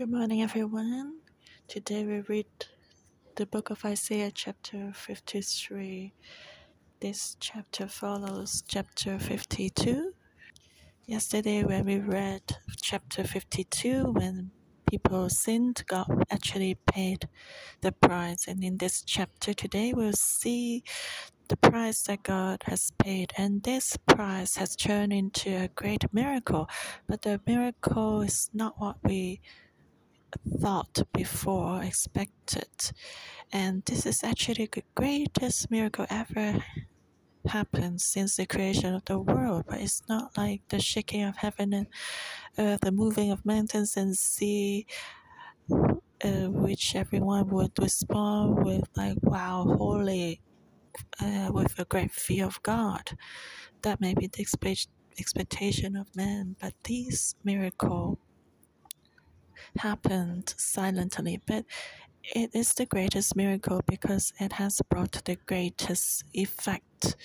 Good morning, everyone. Today we read the book of Isaiah, chapter 53. This chapter follows chapter 52. Yesterday, when we read chapter 52, when people sinned, God actually paid the price. And in this chapter today, we'll see the price that God has paid. And this price has turned into a great miracle. But the miracle is not what we thought before, expected. And this is actually the greatest miracle ever happened since the creation of the world. But it's not like the shaking of heaven and earth, the moving of mountains and sea, uh, which everyone would respond with, like, wow, holy, uh, with a great fear of God. That may be the expectation of man, but this miracle happened silently, but it is the greatest miracle because it has brought the greatest effect.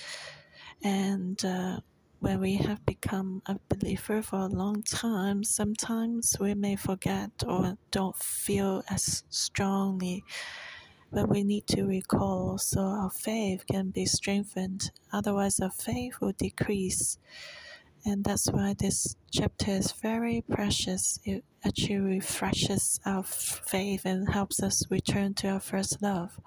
And uh, when we have become a believer for a long time, sometimes we may forget or don't feel as strongly. But we need to recall so our faith can be strengthened. Otherwise, our faith will decrease and that's why this chapter is very precious. It actually refreshes our faith and helps us return to our first love.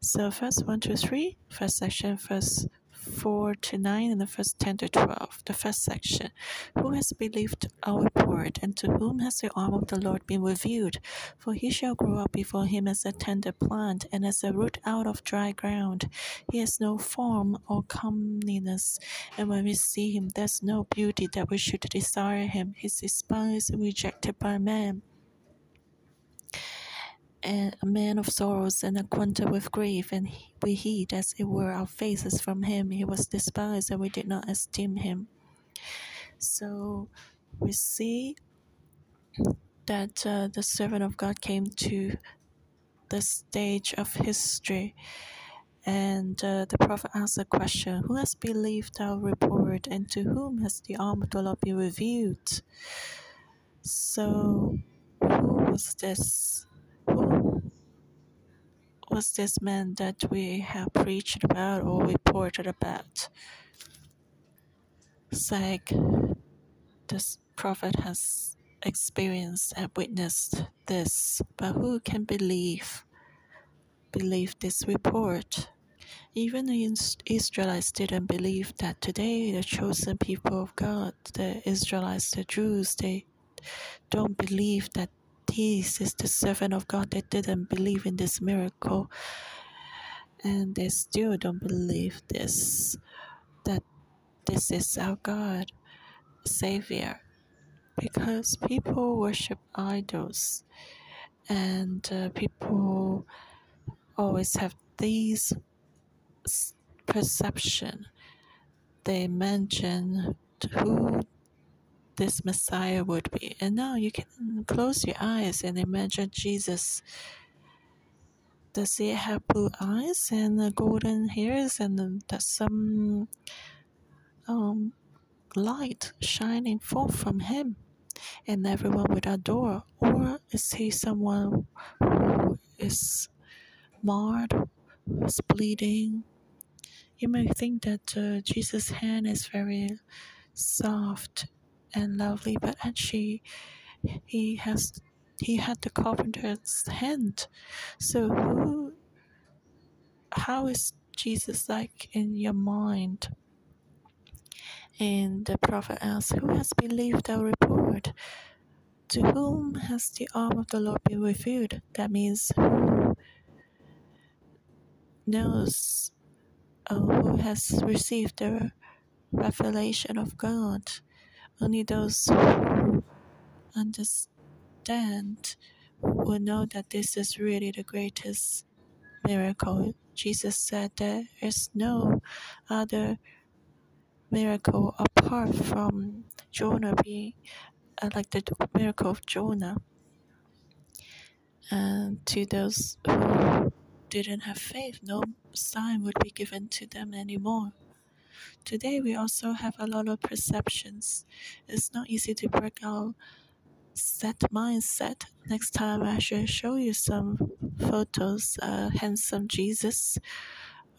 So, first one, two, three, first section, first 4 to 9 and the first 10 to 12. The first section Who has believed our report, and to whom has the arm of the Lord been revealed? For he shall grow up before him as a tender plant, and as a root out of dry ground. He has no form or comeliness, and when we see him, there's no beauty that we should desire him. He is despised and rejected by men a man of sorrows and acquainted with grief, and we hid as it were our faces from him. He was despised, and we did not esteem him. So we see that uh, the servant of God came to the stage of history. And uh, the prophet asked a question Who has believed our report, and to whom has the arm of the Lord been revealed? So, who was this? Was this man that we have preached about or reported about? It's like this prophet has experienced and witnessed this, but who can believe believe this report? Even the Israelites didn't believe that today the chosen people of God, the Israelites, the Jews, they don't believe that this is the servant of God that didn't believe in this miracle. And they still don't believe this that this is our God Savior. Because people worship idols. And uh, people always have these perception. They mention who this Messiah would be. And now you can close your eyes and imagine Jesus. Does he have blue eyes and golden hairs and does some um, light shining forth from him? And everyone would adore? Or is he someone who is marred, is bleeding? You may think that uh, Jesus' hand is very soft and lovely, but actually he has he had the carpenter's hand. So who, how is Jesus like in your mind? And the prophet asked, Who has believed our report? To whom has the arm of the Lord been revealed? That means who knows uh, who has received the revelation of God only those who understand will know that this is really the greatest miracle. Jesus said there is no other miracle apart from Jonah being uh, like the miracle of Jonah. And to those who didn't have faith, no sign would be given to them anymore. Today, we also have a lot of perceptions. It's not easy to break out set mindset. Next time, I should show you some photos. Uh, handsome Jesus,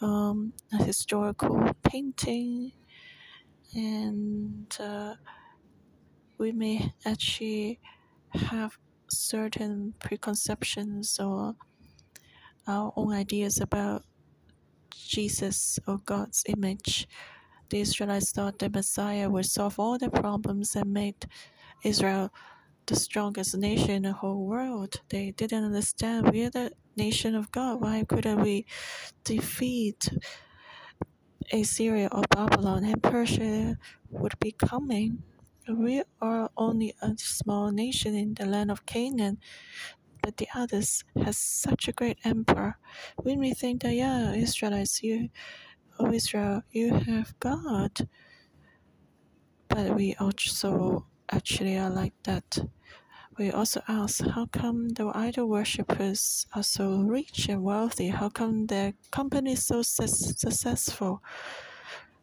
um, a historical painting, and uh, we may actually have certain preconceptions or our own ideas about Jesus or God's image. The Israelites thought the Messiah would solve all their problems and make Israel the strongest nation in the whole world. They didn't understand we are the nation of God. Why couldn't we defeat Assyria or Babylon and Persia would be coming? We are only a small nation in the land of Canaan, but the others has such a great emperor. We may think that yeah, Israelites, you, oh Israel, you have God, but we also actually are like that. We also ask, how come the idol worshippers are so rich and wealthy? How come their company is so su- successful?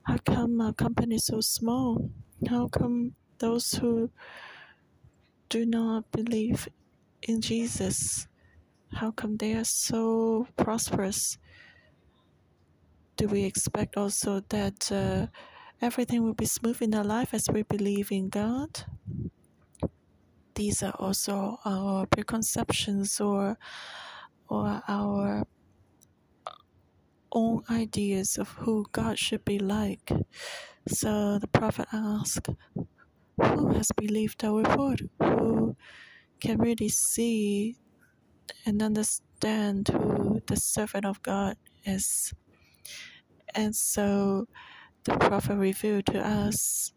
How come our company is so small? How come those who do not believe in Jesus, how come they are so prosperous? Do we expect also that uh, everything will be smooth in our life as we believe in God? these are also our preconceptions or or our own ideas of who God should be like. So the prophet asked, Who has believed our report? Who can really see and understand who the servant of God is? And so the prophet revealed to us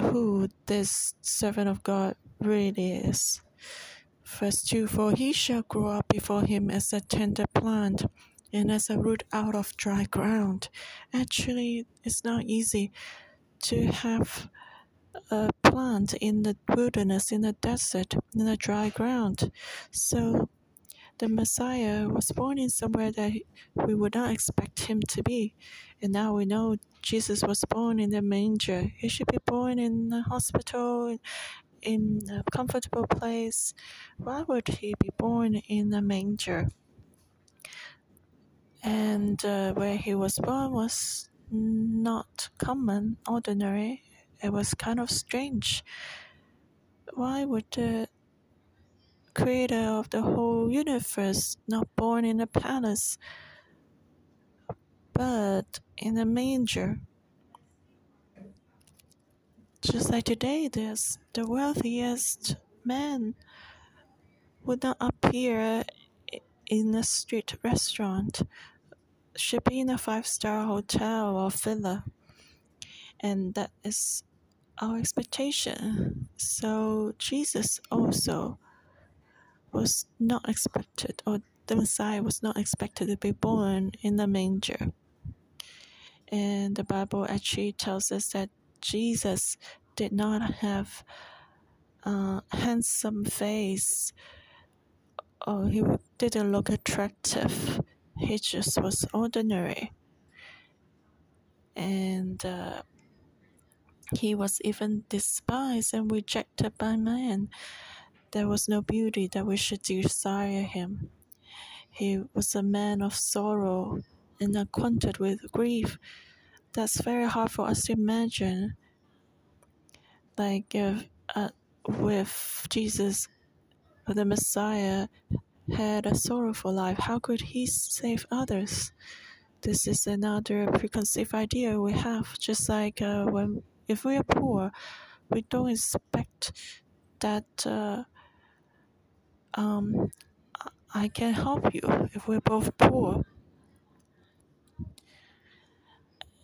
who this servant of God really is. Verse 2 For he shall grow up before him as a tender plant and as a root out of dry ground. Actually, it's not easy to have a plant in the wilderness, in the desert, in the dry ground. So the Messiah was born in somewhere that we would not expect him to be. And now we know Jesus was born in the manger. He should be born in a hospital, in a comfortable place. Why would he be born in a manger? And uh, where he was born was not common, ordinary. It was kind of strange. Why would the creator of the whole universe not born in a palace, but in a manger? Just like today, there's the wealthiest man would not appear in a street restaurant, should be in a five star hotel or villa. And that is our expectation. So Jesus also was not expected, or the Messiah was not expected to be born in a manger. And the Bible actually tells us that Jesus did not have a handsome face. or he didn't look attractive. He just was ordinary. And uh, he was even despised and rejected by man. There was no beauty that we should desire him. He was a man of sorrow and acquainted with grief. That's very hard for us to imagine. Like if, uh, with Jesus, the Messiah had a sorrowful life, how could he save others? This is another preconceived idea we have. Just like uh, when if we are poor, we don't expect that uh, um, I can help you if we're both poor.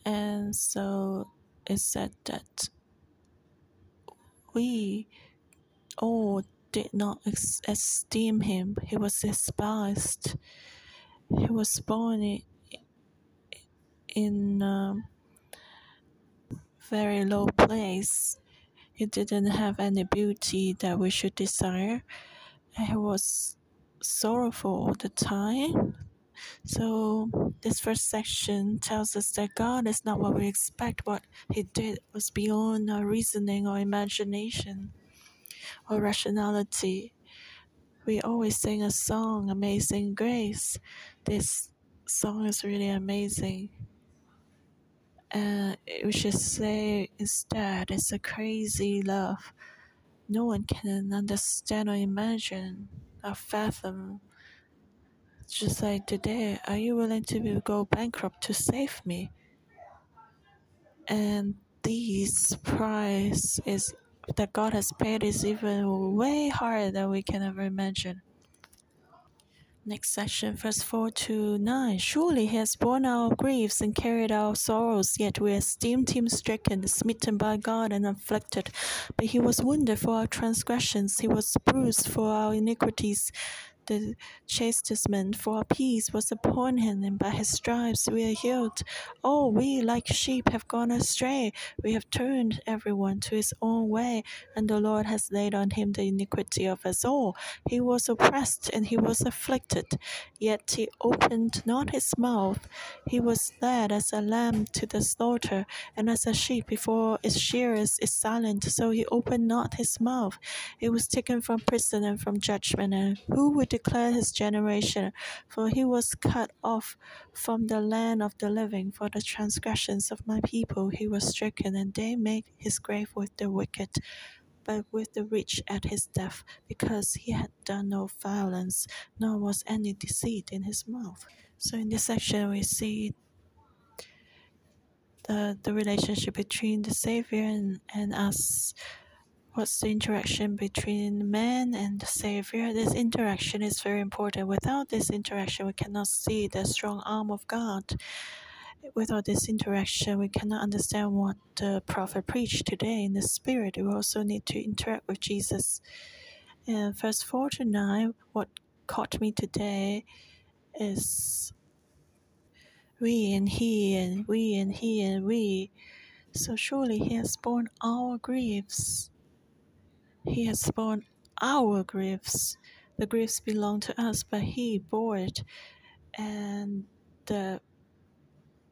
And so it said that we all did not esteem him. He was despised. He was born in, in a very low place. It didn't have any beauty that we should desire. He was sorrowful all the time. So, this first section tells us that God is not what we expect. What He did was beyond our reasoning or imagination. or rationality. We always sing a song, Amazing Grace. This song is really amazing. And we should say instead, it's a crazy love. No one can understand or imagine or fathom. Just like today, are you willing to go bankrupt to save me? And this price is that God has paid is even way higher than we can ever imagine. Next section, verse 4 to 9. Surely he has borne our griefs and carried our sorrows, yet we esteemed him stricken, smitten by God, and afflicted. But he was wounded for our transgressions, he was bruised for our iniquities the chastisement for our peace was upon him, and by his stripes we are healed. Oh, we like sheep have gone astray. We have turned everyone to his own way, and the Lord has laid on him the iniquity of us all. He was oppressed and he was afflicted, yet he opened not his mouth. He was led as a lamb to the slaughter, and as a sheep before its shearers is silent, so he opened not his mouth. He was taken from prison and from judgment, and who would declare his generation, for he was cut off from the land of the living. For the transgressions of my people he was stricken, and they made his grave with the wicked, but with the rich at his death, because he had done no violence, nor was any deceit in his mouth. So in this section we see the, the relationship between the Savior and, and us what's the interaction between man and the savior? This interaction is very important. Without this interaction we cannot see the strong arm of god. Without this interaction we cannot understand what the prophet preached today in the spirit. We also need to interact with jesus. And verse 4 to 9 what caught me today is we and he and we and he and we. So surely he has borne our griefs he has borne our griefs. The griefs belong to us, but He bore it, and the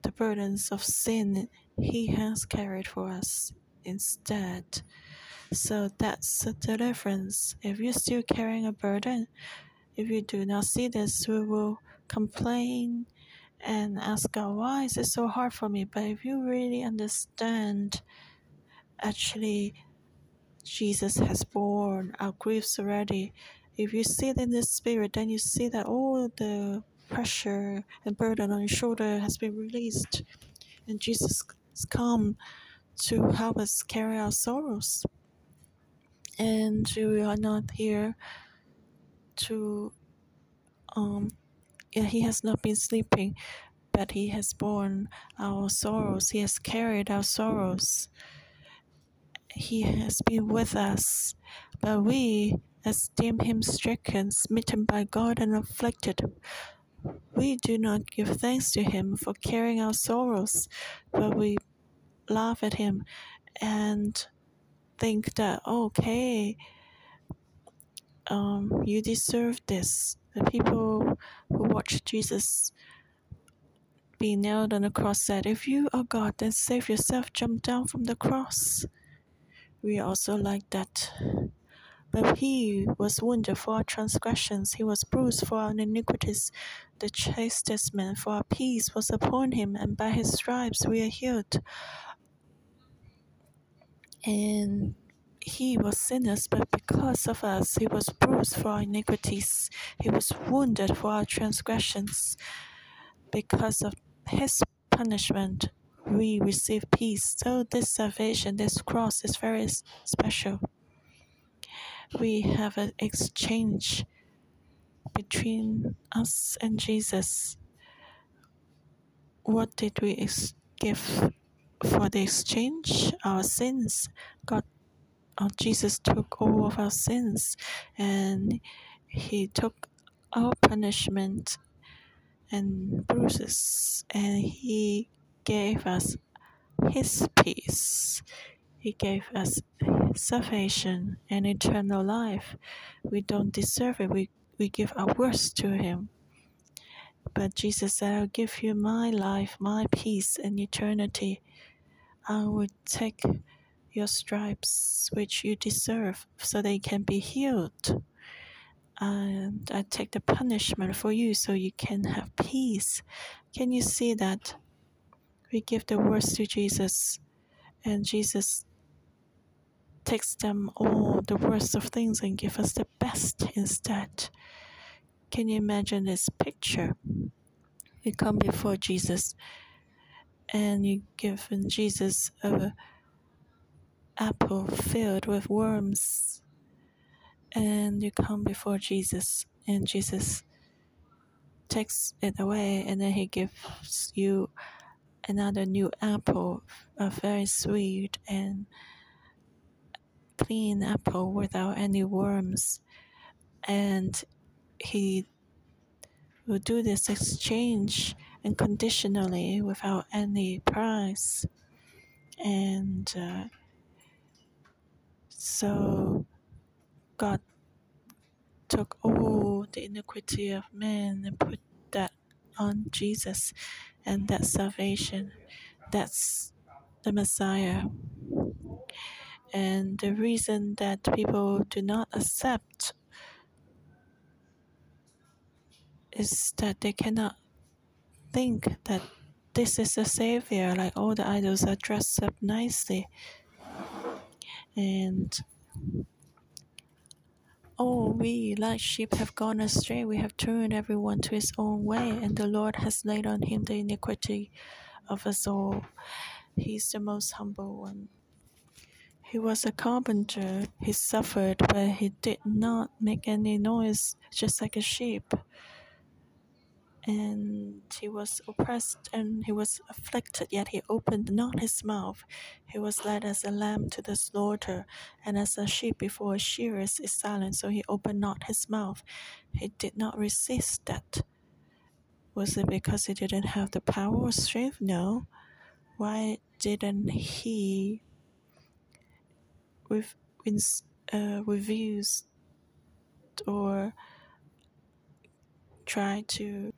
the burdens of sin He has carried for us instead. So that's the difference. If you're still carrying a burden, if you do not see this, we will complain and ask God, why is it so hard for me? But if you really understand, actually, Jesus has borne our griefs already. If you see it in the spirit, then you see that all the pressure and burden on your shoulder has been released. And Jesus has come to help us carry our sorrows. And we are not here to, um, yeah, He has not been sleeping, but He has borne our sorrows. He has carried our sorrows. He has been with us, but we esteem him stricken, smitten by God, and afflicted. We do not give thanks to him for carrying our sorrows, but we laugh at him and think that, okay, um, you deserve this. The people who watched Jesus being nailed on the cross said, If you are God, then save yourself, jump down from the cross we also like that. But he was wounded for our transgressions, he was bruised for our iniquities. The chastisement for our peace was upon him, and by his stripes we are healed. And he was sinners, but because of us, he was bruised for our iniquities. He was wounded for our transgressions. Because of his punishment, we receive peace. So, this salvation, this cross is very special. We have an exchange between us and Jesus. What did we give for the exchange? Our sins. God, oh, Jesus took all of our sins and He took our punishment and bruises and He gave us His peace. He gave us salvation and eternal life. We don't deserve it. We, we give our worst to Him. But Jesus said, I'll give you my life, my peace, and eternity. I will take your stripes which you deserve so they can be healed. And I take the punishment for you so you can have peace. Can you see that? We give the words to Jesus, and Jesus takes them all the worst of things and give us the best instead. Can you imagine this picture? You come before Jesus and you give Jesus a apple filled with worms and you come before Jesus and Jesus takes it away and then he gives you another new apple a very sweet and clean apple without any worms. And he will do this exchange unconditionally without any price. And uh, so God took all the iniquity of man and put that on Jesus and that salvation that's the Messiah and the reason that people do not accept is that they cannot think that this is the savior, like all the idols are dressed up nicely. And oh, we like sheep have gone astray, we have turned everyone to his own way, and the Lord has laid on him the iniquity of us all. He's the most humble one. He was a carpenter. He suffered, but he did not make any noise, just like a sheep. And he was oppressed and he was afflicted, yet he opened not his mouth. He was led as a lamb to the slaughter, and as a sheep before a shearers is silent, so he opened not his mouth. He did not resist that. Was it because he didn't have the power or strength? No. Why didn't he with uh, reviews or try to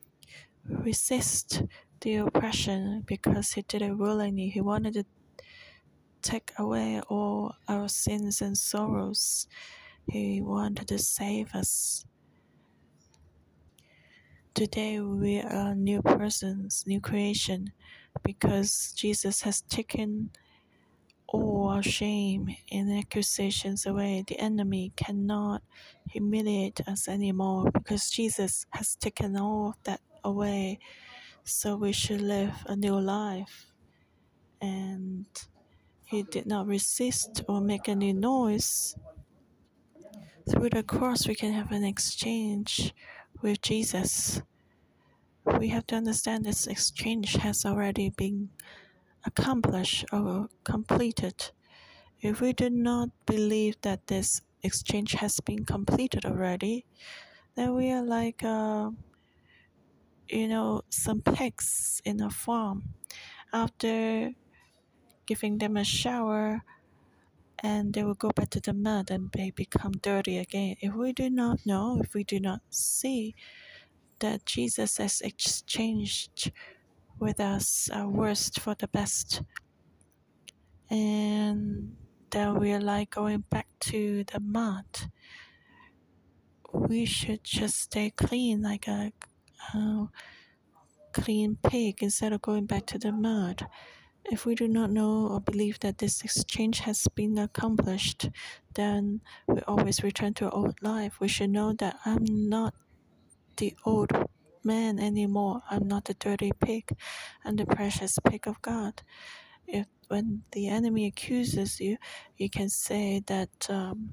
resist the oppression because he did it willingly. He wanted to take away all our sins and sorrows. He wanted to save us. Today we are new persons, new creation, because Jesus has taken all our shame and accusations away. The enemy cannot humiliate us anymore because Jesus has taken all of that away. So we should live a new life. And he did not resist or make any noise. Through the cross, we can have an exchange with Jesus. We have to understand this exchange has already been accomplished or completed. If we do not believe that this exchange has been completed already, then we are like, uh, you know, some pigs in a farm. After giving them a shower, and they will go back to the mud and they become dirty again. If we do not know, if we do not see that Jesus has exchanged with us our worst for the best. And that we're like going back to the mud. We should just stay clean like a clean pig instead of going back to the mud. If we do not know or believe that this exchange has been accomplished, then we always return to our old life. We should know that I'm not the old man anymore. I'm not the dirty pig. I'm the precious pig of God. If when the enemy accuses you, you can say that um,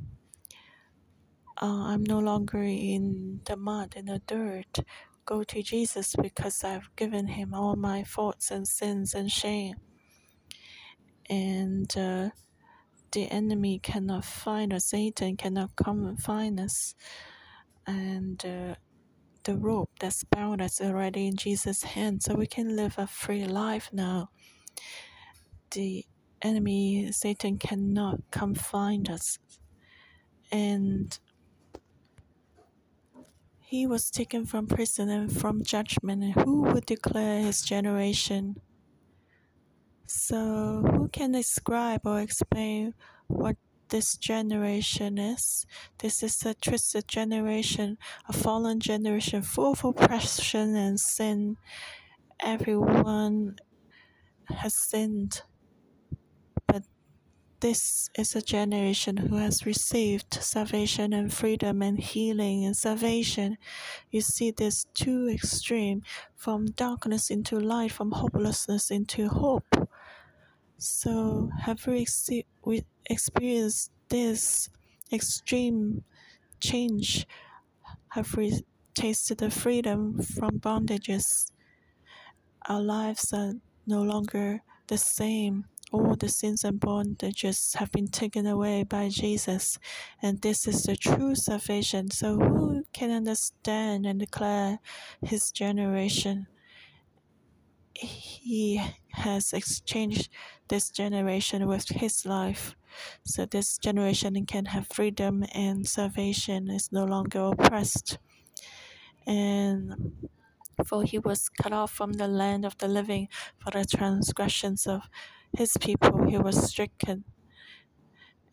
uh, I'm no longer in the mud, in the dirt. Go to Jesus because I've given him all my faults and sins and shame. And uh, the enemy cannot find us, Satan cannot come and find us. And uh, the rope that's bound us already in Jesus' hand, so we can live a free life now. The enemy, Satan, cannot come find us. And he was taken from prison and from judgment, and who would declare his generation? So, who can describe or explain what this generation is? This is a twisted generation, a fallen generation full of oppression and sin. Everyone has sinned. This is a generation who has received salvation and freedom and healing and salvation. You see this two extreme from darkness into light, from hopelessness into hope. So, have we, we experienced this extreme change? Have we tasted the freedom from bondages? Our lives are no longer the same. All the sins and bondages have been taken away by Jesus, and this is the true salvation. So, who can understand and declare his generation? He has exchanged this generation with his life. So, this generation can have freedom and salvation, is no longer oppressed. And for he was cut off from the land of the living for the transgressions of his people, he was stricken.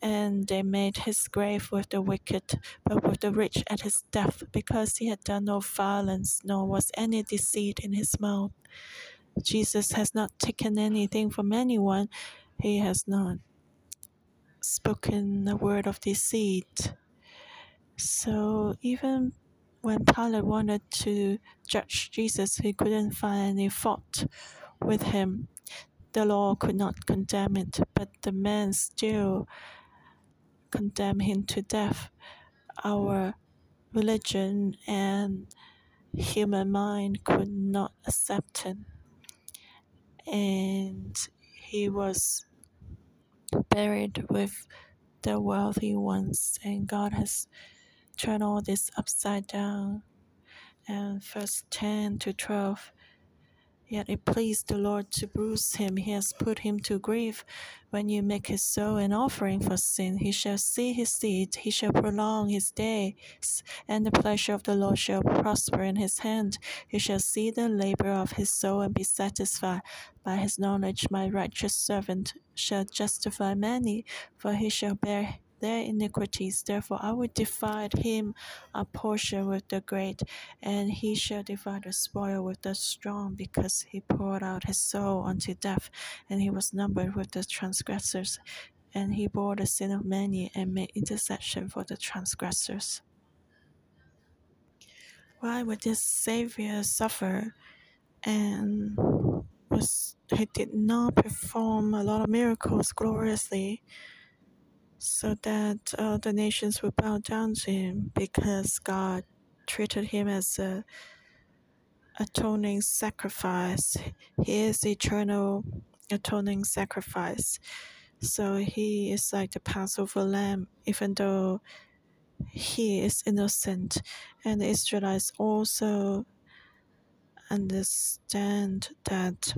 And they made his grave with the wicked, but with the rich at his death, because he had done no violence, nor was any deceit in his mouth. Jesus has not taken anything from anyone, he has not spoken a word of deceit. So even when Pilate wanted to judge Jesus, he couldn't find any fault with him. The law could not condemn it, but the man still condemned him to death. Our religion and human mind could not accept him. And he was buried with the wealthy ones, and God has turned all this upside down. And verse 10 to 12 Yet it pleased the Lord to bruise him. He has put him to grief. When you make his soul an offering for sin, he shall see his seed, he shall prolong his days, and the pleasure of the Lord shall prosper in his hand. He shall see the labor of his soul and be satisfied. By his knowledge, my righteous servant shall justify many, for he shall bear their iniquities. Therefore, I will divide him a portion with the great, and he shall divide the spoil with the strong, because he poured out his soul unto death, and he was numbered with the transgressors. And he bore the sin of many and made intercession for the transgressors. Why would this Savior suffer? And was he did not perform a lot of miracles gloriously so that uh, the nations would bow down to him because God treated him as a atoning sacrifice. He is eternal atoning sacrifice. So he is like the Passover lamb, even though he is innocent. And the Israelites also understand that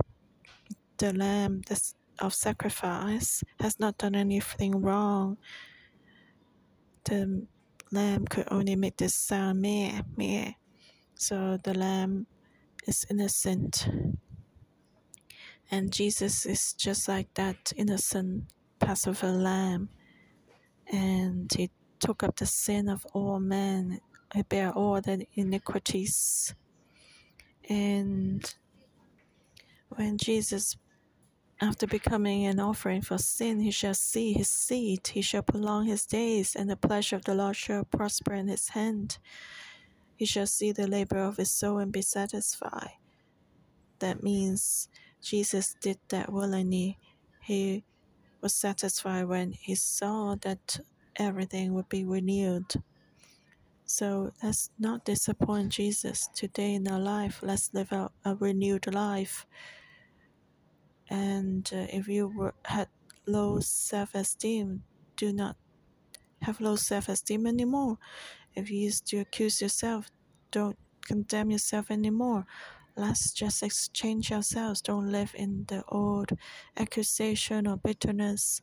the lamb, the of sacrifice has not done anything wrong. The lamb could only make this sound meh, meh. So the lamb is innocent. And Jesus is just like that innocent Passover lamb. And he took up the sin of all men, he bare all the iniquities. And when Jesus after becoming an offering for sin, he shall see his seed, he shall prolong his days, and the pleasure of the Lord shall prosper in his hand. He shall see the labor of his soul and be satisfied. That means Jesus did that willingly. He was satisfied when he saw that everything would be renewed. So let's not disappoint Jesus today in our life. Let's live a renewed life and uh, if you were, had low self-esteem do not have low self-esteem anymore. If you used to accuse yourself don't condemn yourself anymore. Let's just exchange ourselves. Don't live in the old accusation or bitterness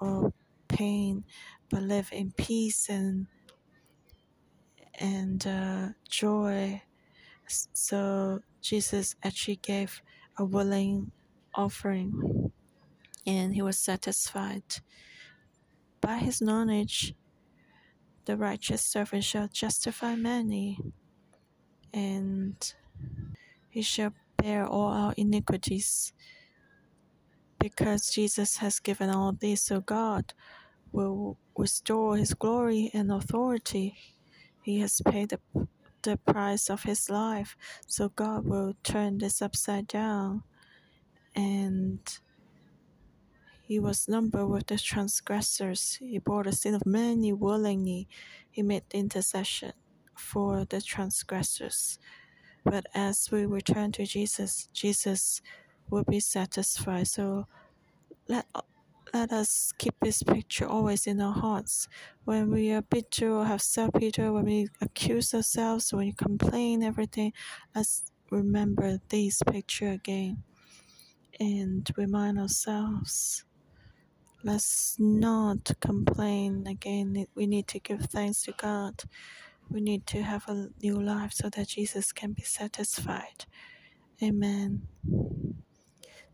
or pain but live in peace and and uh, joy. So jesus actually gave a willing offering. and he was satisfied. By his knowledge, the righteous servant shall justify many, and he shall bear all our iniquities. Because Jesus has given all this, so God will restore his glory and authority. He has paid the, the price of his life, so God will turn this upside down. And he was numbered with the transgressors. He bore the sin of many willingly. He made intercession for the transgressors. But as we return to Jesus, Jesus will be satisfied. So let let us keep this picture always in our hearts. When we are bitter or have self-pity, when we accuse ourselves, when we complain, everything, let's remember this picture again and remind ourselves. Let's not complain again. We need to give thanks to God. We need to have a new life so that Jesus can be satisfied. Amen.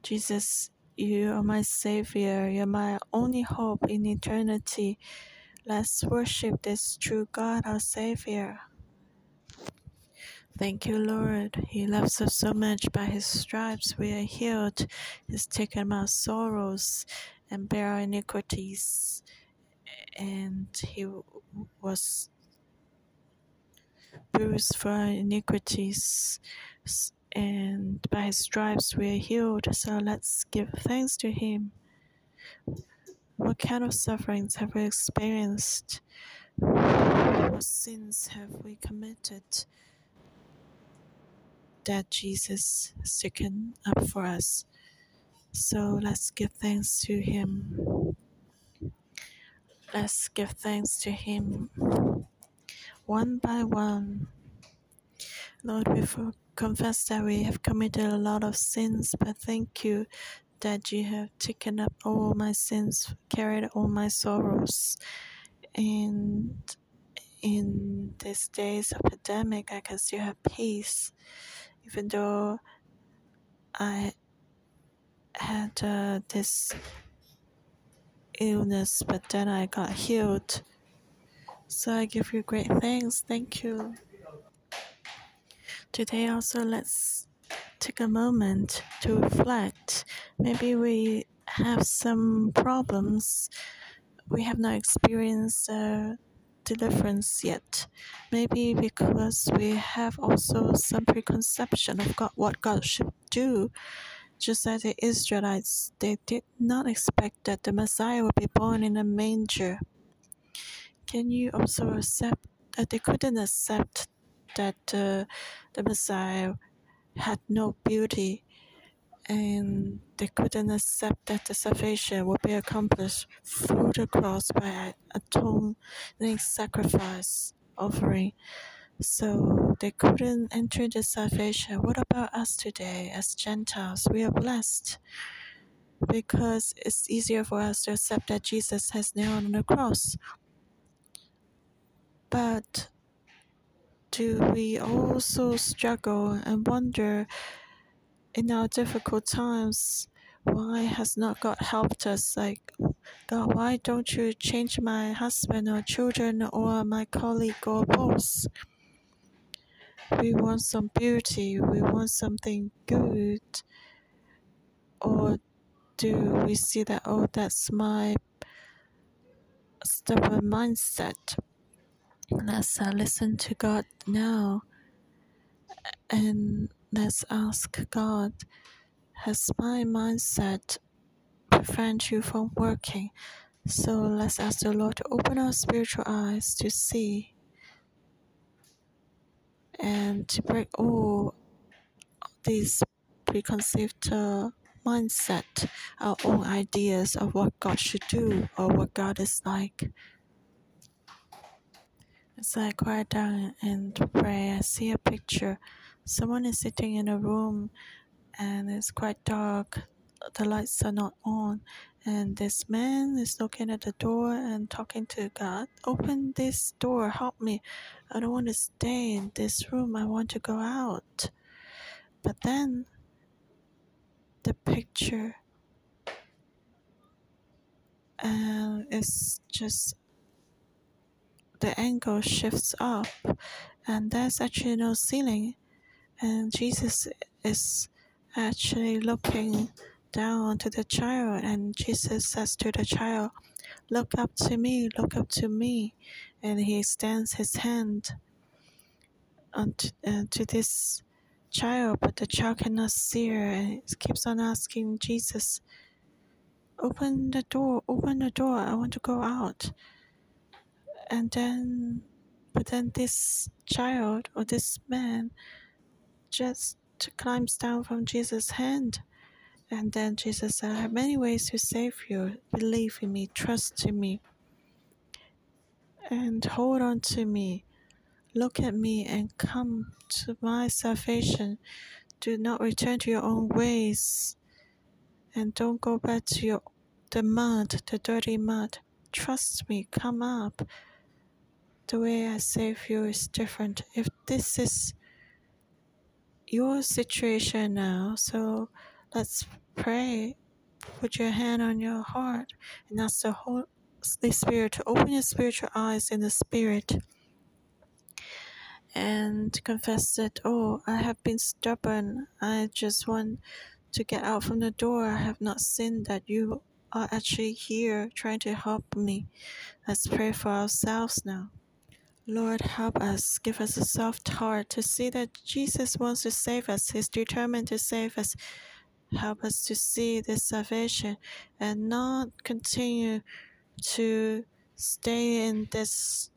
Jesus, you are my Savior. You're my only hope in eternity. Let's worship this true God, our Savior. Thank you, Lord. He loves us so much. By His stripes we are healed. He's taken our sorrows and bear our iniquities. And He was bruised for our iniquities and by his stripes we are healed. So let's give thanks to him. What kind of sufferings have we experienced? What sins have we committed that Jesus taken up for us? So let's give thanks to him. Let's give thanks to him one by one. Lord, we confess that we have committed a lot of sins, but thank you that you have taken up all my sins, carried all my sorrows. And in these days of pandemic, I can still have peace, even though I had uh, this illness, but then I got healed. So I give you great thanks. Thank you. Today, also, let's take a moment to reflect. Maybe we have some problems. We have not experienced uh, deliverance yet. Maybe because we have also some preconception of God, what God should do. Just as the Israelites, they did not expect that the Messiah would be born in a manger. Can you also accept that they couldn't accept that uh, the Messiah had no beauty and they couldn't accept that the salvation would be accomplished through the cross by atoning sacrifice offering. So they couldn't enter the salvation. What about us today as Gentiles? We are blessed because it's easier for us to accept that Jesus has nailed on the cross. But do we also struggle and wonder in our difficult times why has not God helped us? Like, God, why don't you change my husband or children or my colleague or boss? We want some beauty, we want something good. Or do we see that, oh, that's my stubborn mindset? Let's uh, listen to God now and let's ask God Has my mindset prevent you from working? So let's ask the Lord to open our spiritual eyes to see and to break all these preconceived uh, mindset, our own ideas of what God should do or what God is like. As I quiet down and pray, I see a picture. Someone is sitting in a room and it's quite dark. The lights are not on. And this man is looking at the door and talking to God. Open this door, help me. I don't want to stay in this room. I want to go out. But then the picture and it's just the angle shifts up, and there's actually no ceiling, and Jesus is actually looking down onto the child, and Jesus says to the child, Look up to me, look up to me. And he extends his hand onto, uh, to this child, but the child cannot see her and keeps on asking Jesus, Open the door, open the door, I want to go out. And then, but then this child or this man just climbs down from Jesus' hand. And then Jesus said, I have many ways to save you. Believe in me, trust in me, and hold on to me. Look at me and come to my salvation. Do not return to your own ways. And don't go back to your the mud, the dirty mud. Trust me, come up. The way I save you is different. If this is your situation now, so let's pray. Put your hand on your heart and ask the Holy Spirit to open your spiritual eyes in the Spirit and confess that, oh, I have been stubborn. I just want to get out from the door. I have not seen that you are actually here trying to help me. Let's pray for ourselves now. Lord, help us. Give us a soft heart to see that Jesus wants to save us. He's determined to save us. Help us to see this salvation and not continue to stay in this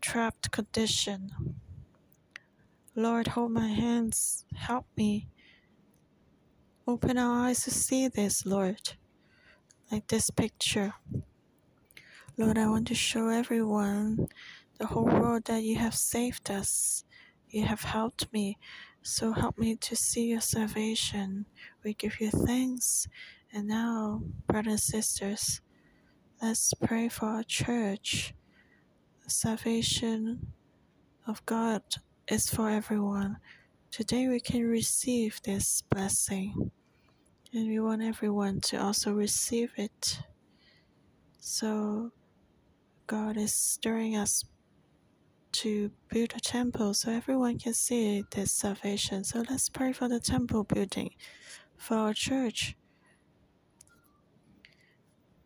trapped condition. Lord, hold my hands. Help me. Open our eyes to see this, Lord. Like this picture. Lord, I want to show everyone, the whole world, that you have saved us. You have helped me. So help me to see your salvation. We give you thanks. And now, brothers and sisters, let's pray for our church The salvation of God is for everyone. Today we can receive this blessing, and we want everyone to also receive it. So, God is stirring us to build a temple so everyone can see this salvation. So, let's pray for the temple building for our church.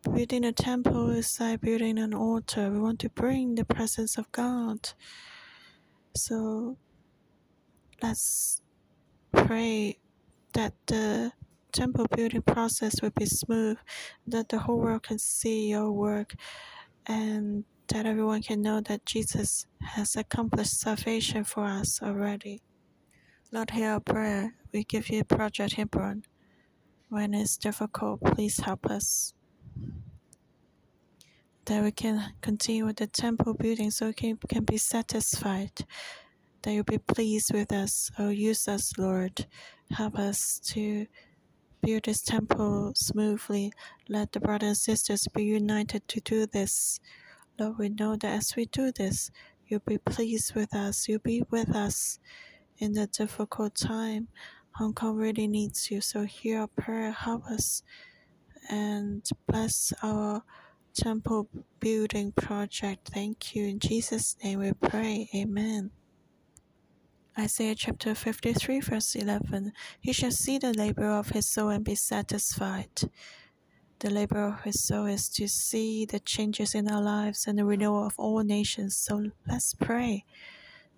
Building a temple is like building an altar. We want to bring the presence of God. So let's pray that the temple building process will be smooth, that the whole world can see your work, and that everyone can know that Jesus has accomplished salvation for us already. Lord, hear our prayer. We give you Project Hebron. When it's difficult, please help us that we can continue with the temple building so we can, can be satisfied, that you'll be pleased with us. Oh, use us, Lord. Help us to build this temple smoothly. Let the brothers and sisters be united to do this. Lord, we know that as we do this, you'll be pleased with us. You'll be with us in the difficult time. Hong Kong really needs you. So hear our prayer. Help us and bless our temple building project. Thank you. In Jesus' name we pray. Amen. Isaiah chapter 53, verse 11 He shall see the labor of his soul and be satisfied. The labor of his soul is to see the changes in our lives and the renewal of all nations. So let's pray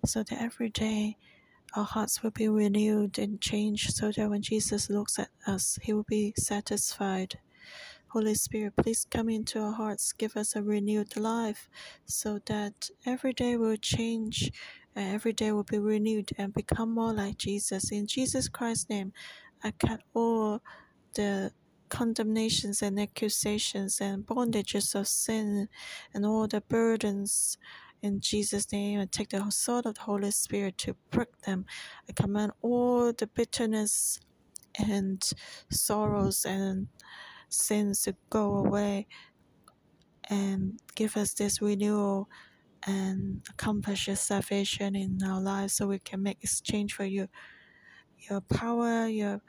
so that every day our hearts will be renewed and changed so that when Jesus looks at us, he will be satisfied. Holy Spirit, please come into our hearts, give us a renewed life so that every day will change and every day will be renewed and become more like Jesus. In Jesus Christ's name, I cut all the condemnations and accusations and bondages of sin and all the burdens in Jesus' name. I take the sword of the Holy Spirit to break them. I command all the bitterness and sorrows and sins to go away and give us this renewal and accomplish your salvation in our lives so we can make exchange for you your power your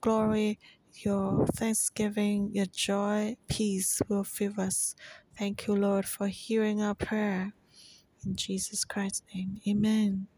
glory your thanksgiving, your joy, peace will fill us. Thank you, Lord, for hearing our prayer. In Jesus Christ's name, amen.